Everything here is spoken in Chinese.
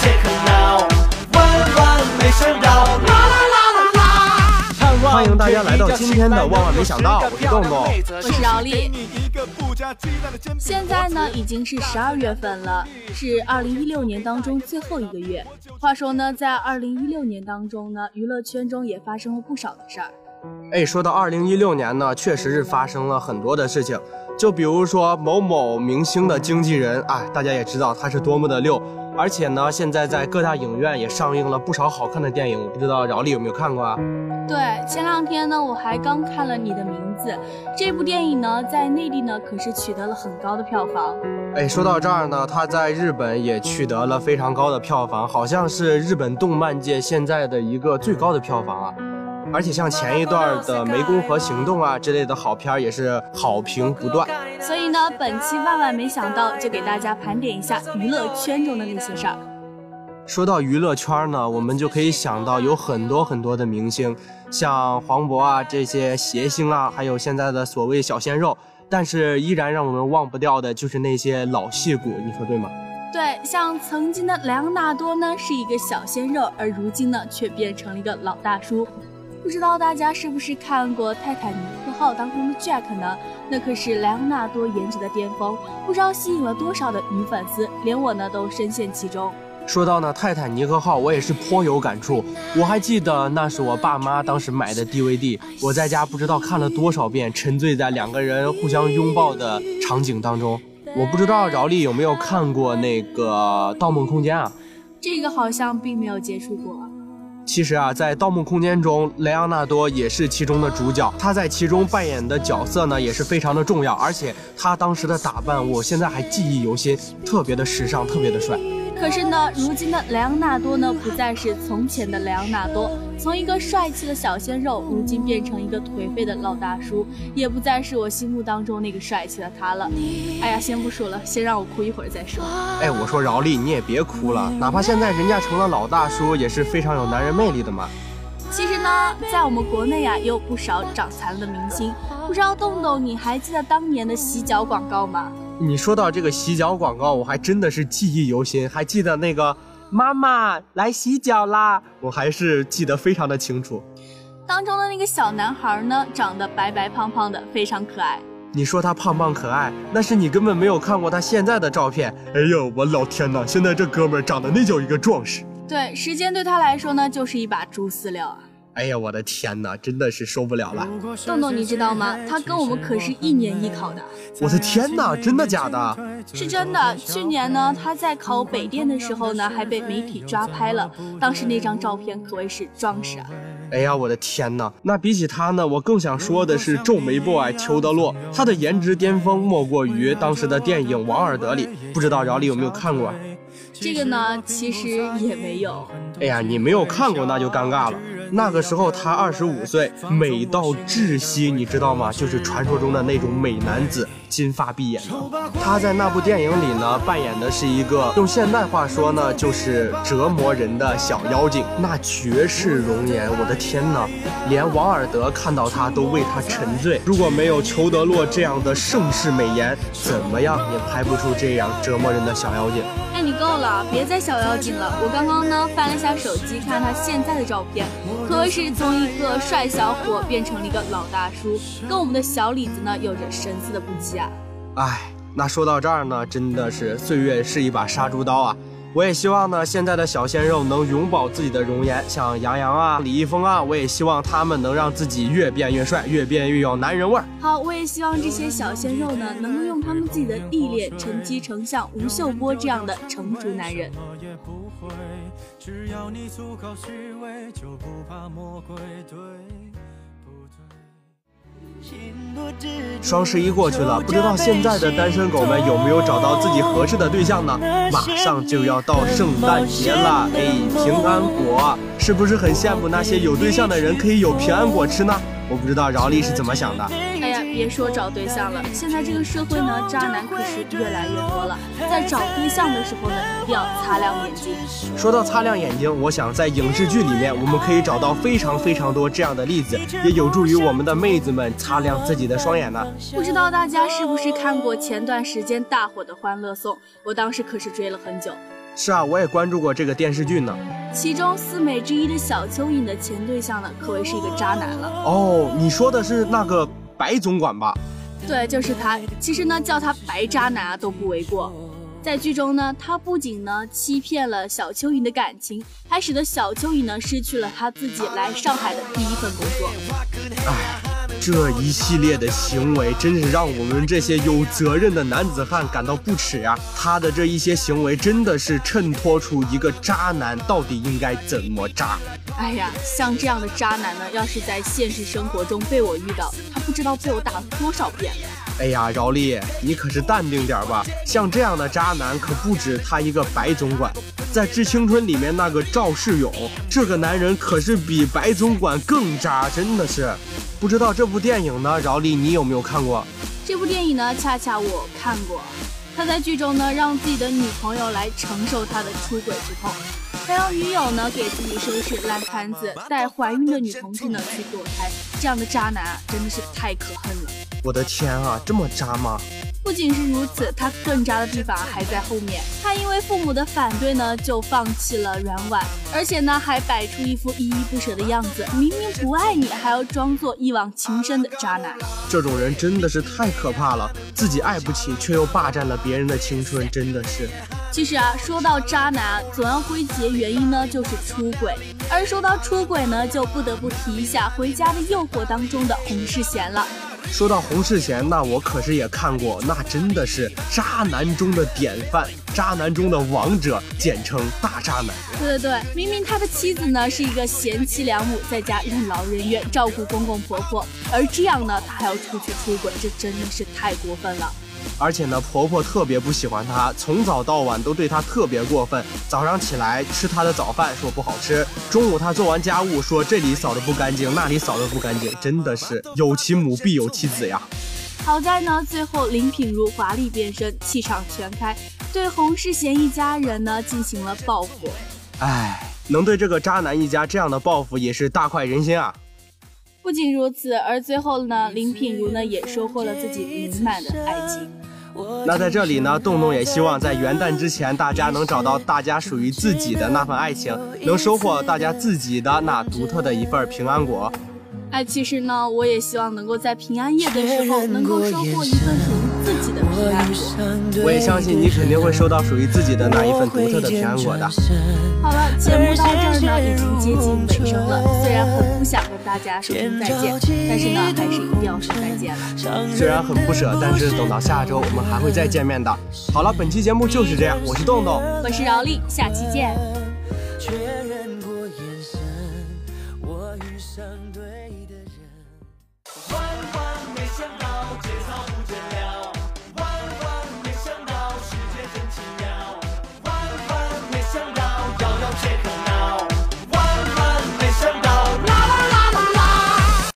切克闹，万万没想到，啦啦啦啦啦！欢迎大家来到今天的万万没想到，我是洞洞。我是饶丽。现在呢，已经是十二月份了，是二零一六年当中最后一个月。话说呢，在二零一六年当中呢，娱乐圈中也发生了不少的事儿。哎，说到二零一六年呢，确实是发生了很多的事情。就比如说某某明星的经纪人啊，大家也知道他是多么的溜，而且呢，现在在各大影院也上映了不少好看的电影。我不知道饶丽有没有看过啊？对，前两天呢，我还刚看了《你的名字》这部电影呢，在内地呢可是取得了很高的票房。哎，说到这儿呢，他在日本也取得了非常高的票房，好像是日本动漫界现在的一个最高的票房啊。而且像前一段的《湄公河行动》啊之类的好片儿也是好评不断。所以呢，本期万万没想到就给大家盘点一下娱乐圈中的那些事儿。说到娱乐圈呢，我们就可以想到有很多很多的明星，像黄渤啊这些谐星啊，还有现在的所谓小鲜肉，但是依然让我们忘不掉的就是那些老戏骨，你说对吗？对，像曾经的莱昂纳多呢是一个小鲜肉，而如今呢却变成了一个老大叔。不知道大家是不是看过《泰坦尼克号》当中的 Jack 呢？那可是莱昂纳多颜值的巅峰，不知道吸引了多少的女粉丝，连我呢都深陷其中。说到呢《泰坦尼克号》，我也是颇有感触。我还记得那是我爸妈当时买的 DVD，我在家不知道看了多少遍，沉醉在两个人互相拥抱的场景当中。我不知道饶丽有没有看过那个《盗梦空间》啊？这个好像并没有接触过。其实啊，在《盗墓空间》中，莱昂纳多也是其中的主角。他在其中扮演的角色呢，也是非常的重要。而且他当时的打扮，我现在还记忆犹新，特别的时尚，特别的帅。可是呢，如今的莱昂纳多呢，不再是从前的莱昂纳多，从一个帅气的小鲜肉，如今变成一个颓废的老大叔，也不再是我心目当中那个帅气的他了。哎呀，先不说了，先让我哭一会儿再说。哎，我说饶丽，你也别哭了，哪怕现在人家成了老大叔，也是非常有男人魅力的嘛。其实呢，在我们国内啊，也有不少长残了的明星，不知道洞洞你还记得当年的洗脚广告吗？你说到这个洗脚广告，我还真的是记忆犹新，还记得那个妈妈来洗脚啦，我还是记得非常的清楚。当中的那个小男孩呢，长得白白胖胖的，非常可爱。你说他胖胖可爱，那是你根本没有看过他现在的照片。哎呦，我老天呐，现在这哥们儿长得那叫一个壮实。对，时间对他来说呢，就是一把猪饲料啊。哎呀，我的天哪，真的是受不了了！豆豆，你知道吗？他跟我们可是一年一考的。我的天哪，真的假的？是真的。去年呢，他在考北电的时候呢，还被媒体抓拍了。当时那张照片可谓是壮实啊！哎呀，我的天哪！那比起他呢，我更想说的是皱眉 boy 裘德洛，他的颜值巅峰莫过于当时的电影《王尔德》里。不知道饶丽有没有看过？这个呢，其实也没有。哎呀，你没有看过那就尴尬了。那个时候他二十五岁，美到窒息，你知道吗？就是传说中的那种美男子，金发碧眼的。他在那部电影里呢，扮演的是一个用现代话说呢，就是折磨人的小妖精，那绝世容颜，我的天哪！连王尔德看到他都为他沉醉。如果没有裘德洛这样的盛世美颜，怎么样也拍不出这样折磨人的小妖精。哎，你够了，别再小妖精了。我刚刚呢翻了一下手机，看他现在的照片。可谓是从一个帅小伙变成了一个老大叔，跟我们的小李子呢有着神似的不羁啊！哎，那说到这儿呢，真的是岁月是一把杀猪刀啊！我也希望呢，现在的小鲜肉能永葆自己的容颜，像杨洋啊、李易峰啊，我也希望他们能让自己越变越帅，越变越有男人味儿。好，我也希望这些小鲜肉呢，能够用他们自己的历练，沉积成像吴秀波这样的成熟男人。只要你足够虚伪，就不怕魔鬼对双十一过去了，不知道现在的单身狗们有没有找到自己合适的对象呢？马上就要到圣诞节了，哎，平安果是不是很羡慕那些有对象的人可以有平安果吃呢？我不知道饶丽是怎么想的。别说找对象了，现在这个社会呢，渣男可是越来越多了。在找对象的时候呢，一定要擦亮眼睛。说到擦亮眼睛，我想在影视剧里面，我们可以找到非常非常多这样的例子，也有助于我们的妹子们擦亮自己的双眼呢。不知道大家是不是看过前段时间大火的《欢乐颂》？我当时可是追了很久。是啊，我也关注过这个电视剧呢。其中四美之一的小蚯蚓的前对象呢，可谓是一个渣男了。哦，你说的是那个白总管吧？对，就是他。其实呢，叫他白渣男啊都不为过。在剧中呢，他不仅呢欺骗了小蚯蚓的感情，还使得小蚯蚓呢失去了他自己来上海的第一份工作。唉。这一系列的行为，真是让我们这些有责任的男子汉感到不耻呀！他的这一些行为，真的是衬托出一个渣男到底应该怎么渣。哎呀，像这样的渣男呢，要是在现实生活中被我遇到，他不知道被我打了多少遍。哎呀，饶丽，你可是淡定点吧。像这样的渣男可不止他一个。白总管在《致青春》里面那个赵世勇，这个男人可是比白总管更渣，真的是。不知道这部电影呢，饶丽你有没有看过？这部电影呢，恰恰我看过。他在剧中呢，让自己的女朋友来承受他的出轨之痛。还让女友呢给自己收拾烂摊子，带怀孕的女同志呢去堕胎，这样的渣男啊真的是太可恨了！我的天啊，这么渣吗？不仅是如此，他更渣的地方还在后面。他因为父母的反对呢，就放弃了软婉，而且呢还摆出一副依依不舍的样子，明明不爱你，还要装作一往情深的渣男。这种人真的是太可怕了，自己爱不起，却又霸占了别人的青春，真的是。其实啊，说到渣男，总要归结原因呢，就是出轨。而说到出轨呢，就不得不提一下《回家的诱惑》当中的洪世贤了。说到洪世贤，那我可是也看过，那真的是渣男中的典范，渣男中的王者，简称大渣男。对对对，明明他的妻子呢是一个贤妻良母，在家任劳任怨，照顾公公婆婆，而这样呢，他还要出去出轨，这真的是太过分了。而且呢，婆婆特别不喜欢她，从早到晚都对她特别过分。早上起来吃她的早饭，说不好吃；中午她做完家务，说这里扫的不干净，那里扫的不干净，真的是 有其母必有其子呀。好在呢，最后林品如华丽变身，气场全开，对洪世贤一家人呢进行了报复。唉，能对这个渣男一家这样的报复，也是大快人心啊。不仅如此，而最后呢，林品如呢也收获了自己圆满的爱情。那在这里呢，洞洞也希望在元旦之前，大家能找到大家属于自己的那份爱情，能收获大家自己的那独特的一份平安果。哎，其实呢，我也希望能够在平安夜的时候，能够收获一份属于自己的平安果。我也相信你肯定会收到属于自己的那一份独特的平安果的。好了，节目到这儿呢，已经接近尾声了。虽然很不想跟大家说再见，但是呢，还是一定要说再见了。虽然很不舍，但是等到下周我们还会再见面的。好了，本期节目就是这样，我是洞洞，我是姚丽，下期见。